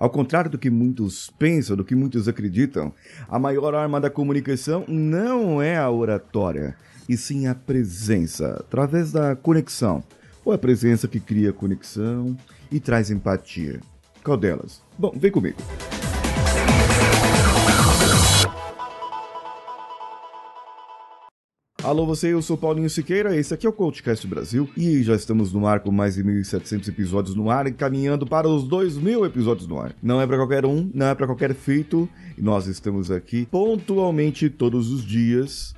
Ao contrário do que muitos pensam, do que muitos acreditam, a maior arma da comunicação não é a oratória, e sim a presença, através da conexão. Ou a presença que cria conexão e traz empatia. Qual delas? Bom, vem comigo. Alô você, eu sou Paulinho Siqueira, esse aqui é o CoachCast Brasil e já estamos no ar com mais de 1.700 episódios no ar, encaminhando para os 2.000 episódios no ar. Não é para qualquer um, não é para qualquer feito, nós estamos aqui pontualmente todos os dias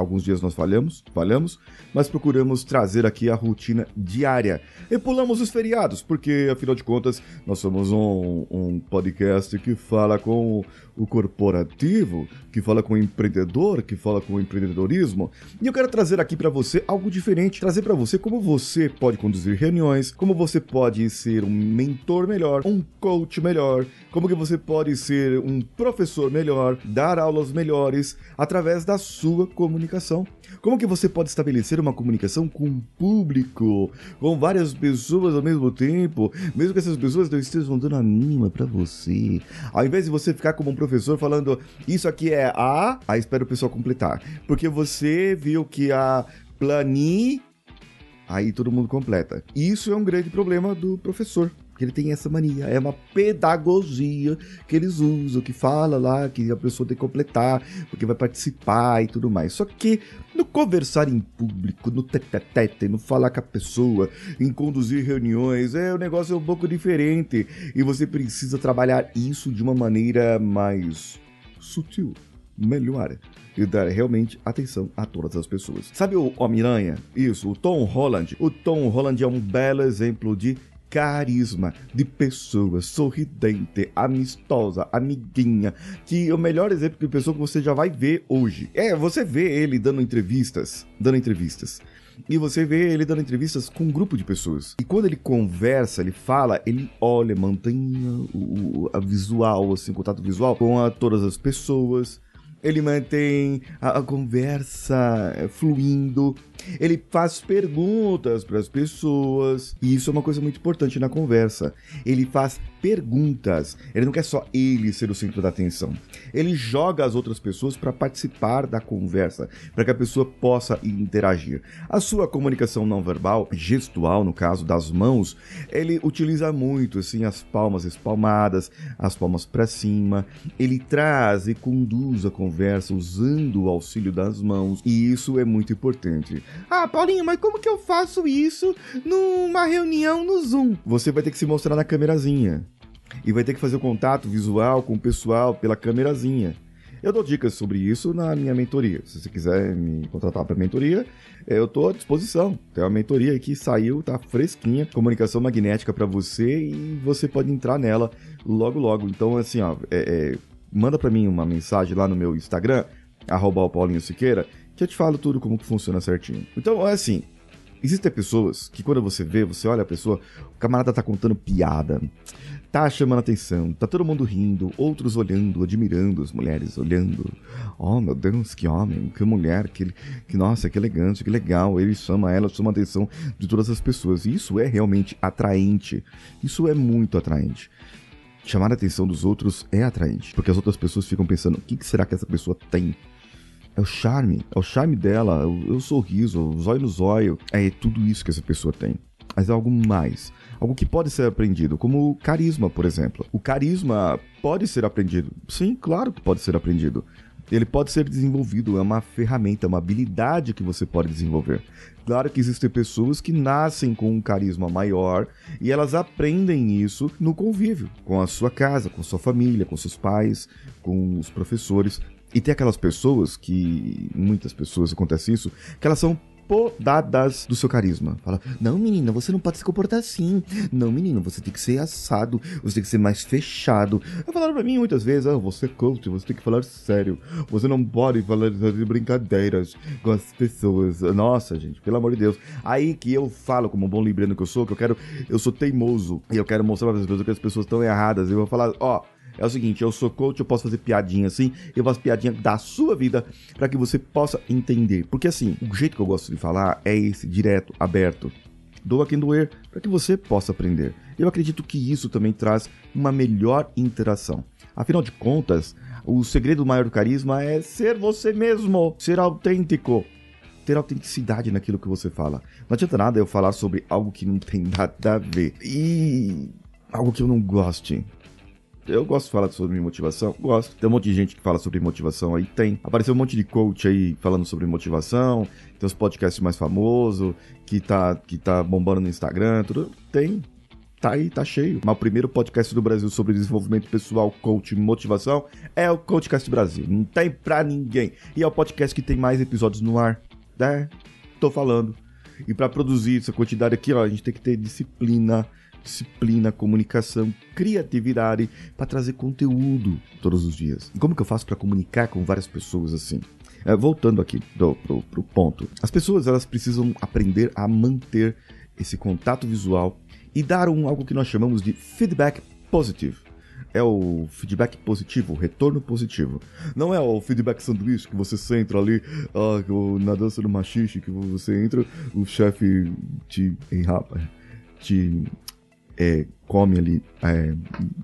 Alguns dias nós falhamos, falhamos, mas procuramos trazer aqui a rotina diária. E pulamos os feriados, porque afinal de contas nós somos um, um podcast que fala com o corporativo, que fala com o empreendedor, que fala com o empreendedorismo. E eu quero trazer aqui para você algo diferente, trazer para você como você pode conduzir reuniões, como você pode ser um mentor melhor, um coach melhor, como que você pode ser um professor melhor, dar aulas melhores através da sua comunicação. Como que você pode estabelecer uma comunicação com o público, com várias pessoas ao mesmo tempo, mesmo que essas pessoas não estejam dando a mínima para você. Ao invés de você ficar como um professor falando isso aqui é A, aí espera o pessoal completar. Porque você viu que a plani aí todo mundo completa. Isso é um grande problema do professor que ele tem essa mania. É uma pedagogia que eles usam, que fala lá que a pessoa tem que completar, porque vai participar e tudo mais. Só que no conversar em público, no tete no falar com a pessoa, em conduzir reuniões, é o negócio é um pouco diferente e você precisa trabalhar isso de uma maneira mais sutil, melhor e dar realmente atenção a todas as pessoas. Sabe o Homem-Aranha? Isso, o Tom Holland. O Tom Holland é um belo exemplo de carisma de pessoa sorridente, amistosa, amiguinha, que é o melhor exemplo de pessoa que você já vai ver hoje. É, você vê ele dando entrevistas, dando entrevistas. E você vê ele dando entrevistas com um grupo de pessoas. E quando ele conversa, ele fala, ele olha, mantém o, o a visual, assim, o contato visual com a, todas as pessoas. Ele mantém a, a conversa eh, fluindo ele faz perguntas para as pessoas, e isso é uma coisa muito importante na conversa. Ele faz perguntas. Ele não quer só ele ser o centro da atenção. Ele joga as outras pessoas para participar da conversa, para que a pessoa possa interagir. A sua comunicação não verbal, gestual no caso das mãos, ele utiliza muito assim as palmas espalmadas, as palmas para cima. Ele traz e conduz a conversa usando o auxílio das mãos, e isso é muito importante. Ah, Paulinho, mas como que eu faço isso numa reunião no Zoom? Você vai ter que se mostrar na câmerazinha. E vai ter que fazer o contato visual com o pessoal pela câmerazinha. Eu dou dicas sobre isso na minha mentoria. Se você quiser me contratar para mentoria, eu estou à disposição. Tem uma mentoria que saiu, tá fresquinha, comunicação magnética para você e você pode entrar nela logo logo. Então assim, ó, é, é, manda para mim uma mensagem lá no meu Instagram, arroba Paulinho Siqueira, que eu te falo tudo como que funciona certinho. Então, é assim, existem pessoas que quando você vê, você olha a pessoa, o camarada tá contando piada, tá chamando atenção, tá todo mundo rindo, outros olhando, admirando, as mulheres olhando. Oh, meu Deus, que homem, que mulher, que, que nossa, que elegante, que legal. Ele chama ela, chama a atenção de todas as pessoas. E isso é realmente atraente. Isso é muito atraente. Chamar a atenção dos outros é atraente, porque as outras pessoas ficam pensando: o que será que essa pessoa tem? É o charme, é o charme dela, é o, é o sorriso, o zóio no zóio. É tudo isso que essa pessoa tem. Mas é algo mais. Algo que pode ser aprendido, como o carisma, por exemplo. O carisma pode ser aprendido. Sim, claro que pode ser aprendido. Ele pode ser desenvolvido, é uma ferramenta, uma habilidade que você pode desenvolver. Claro que existem pessoas que nascem com um carisma maior e elas aprendem isso no convívio, com a sua casa, com sua família, com seus pais, com os professores. E tem aquelas pessoas que, muitas pessoas acontece isso, que elas são podadas do seu carisma. Fala, não, menina, você não pode se comportar assim. Não, menino, você tem que ser assado, você tem que ser mais fechado. Falaram pra mim muitas vezes, ah, você é coach, você tem que falar sério. Você não pode falar de brincadeiras com as pessoas. Nossa, gente, pelo amor de Deus. Aí que eu falo, como um bom libriano que eu sou, que eu quero, eu sou teimoso, e eu quero mostrar para as pessoas que as pessoas estão erradas. Eu vou falar, ó, é o seguinte, eu sou coach, eu posso fazer piadinha assim, eu faço piadinha da sua vida para que você possa entender. Porque assim, o jeito que eu gosto de falar é esse, direto, aberto. doa quem doer, para que você possa aprender. Eu acredito que isso também traz uma melhor interação. Afinal de contas, o segredo maior do carisma é ser você mesmo, ser autêntico, ter autenticidade naquilo que você fala. Não adianta nada eu falar sobre algo que não tem nada a ver e algo que eu não goste. Eu gosto de falar sobre motivação, gosto. Tem um monte de gente que fala sobre motivação aí, tem. Apareceu um monte de coach aí falando sobre motivação, tem os podcasts mais famosos, que tá, que tá bombando no Instagram, tudo. Tem. Tá aí, tá cheio. Mas o primeiro podcast do Brasil sobre desenvolvimento pessoal, coach e motivação é o Coachcast Brasil. Não tem pra ninguém. E é o podcast que tem mais episódios no ar. É, tô falando. E para produzir essa quantidade aqui, ó, a gente tem que ter disciplina, disciplina, comunicação, criatividade para trazer conteúdo todos os dias. E como que eu faço para comunicar com várias pessoas assim? É, voltando aqui do, pro, pro ponto, as pessoas elas precisam aprender a manter esse contato visual e dar um algo que nós chamamos de feedback positivo é o feedback positivo, o retorno positivo. Não é o feedback sanduíche que você entra ali na dança do machixe, que você entra, o chefe te enrapa, te é, come ali. É,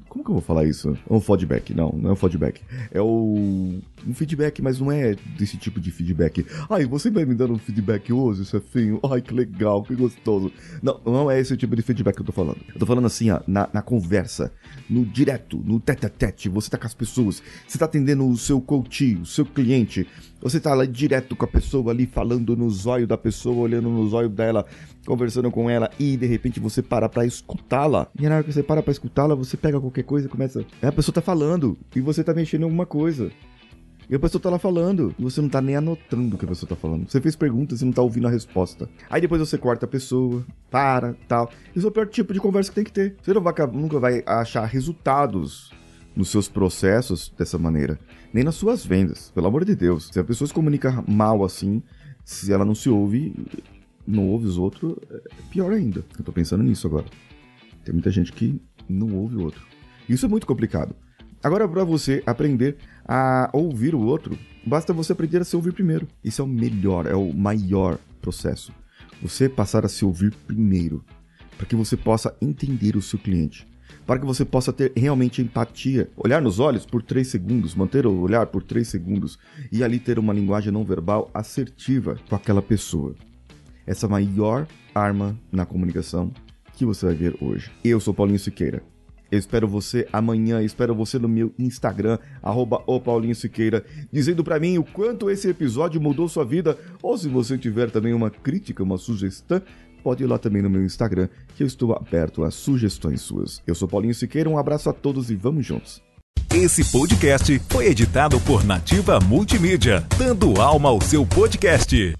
como que eu vou falar isso? É um feedback, não, não é um feedback. É o. Um feedback, mas não é desse tipo de feedback. Ai, você vai me dando um feedback hoje, chefinho? Ai, que legal, que gostoso. Não, não é esse tipo de feedback que eu tô falando. Eu tô falando assim, ó, na, na conversa, no direto, no tete a tete, você tá com as pessoas, você tá atendendo o seu coach, o seu cliente, você tá lá direto com a pessoa ali, falando no zóio da pessoa, olhando no zóio dela, conversando com ela e de repente você para pra escutá-la. E na hora que você para pra escutá-la, você pega qualquer coisa e começa. É, a pessoa tá falando e você tá mexendo em alguma coisa. E a pessoa tá lá falando. E você não tá nem anotando o que a pessoa tá falando. Você fez perguntas e não tá ouvindo a resposta. Aí depois você corta a pessoa, para, tal. Isso é o pior tipo de conversa que tem que ter. Você não vai, nunca vai achar resultados nos seus processos dessa maneira. Nem nas suas vendas, pelo amor de Deus. Se a pessoa se comunica mal assim, se ela não se ouve, não ouve os outros, é pior ainda. Eu tô pensando nisso agora. Tem muita gente que não ouve o outro. Isso é muito complicado. Agora, para você aprender a ouvir o outro, basta você aprender a se ouvir primeiro. Isso é o melhor, é o maior processo. Você passar a se ouvir primeiro, para que você possa entender o seu cliente, para que você possa ter realmente empatia, olhar nos olhos por 3 segundos, manter o olhar por 3 segundos e ali ter uma linguagem não verbal assertiva com aquela pessoa. Essa é maior arma na comunicação que você vai ver hoje. Eu sou Paulinho Siqueira. Eu espero você amanhã, espero você no meu Instagram, arroba o Paulinho Siqueira, dizendo para mim o quanto esse episódio mudou sua vida, ou se você tiver também uma crítica, uma sugestão, pode ir lá também no meu Instagram, que eu estou aberto a sugestões suas. Eu sou Paulinho Siqueira, um abraço a todos e vamos juntos. Esse podcast foi editado por Nativa Multimídia, dando alma ao seu podcast.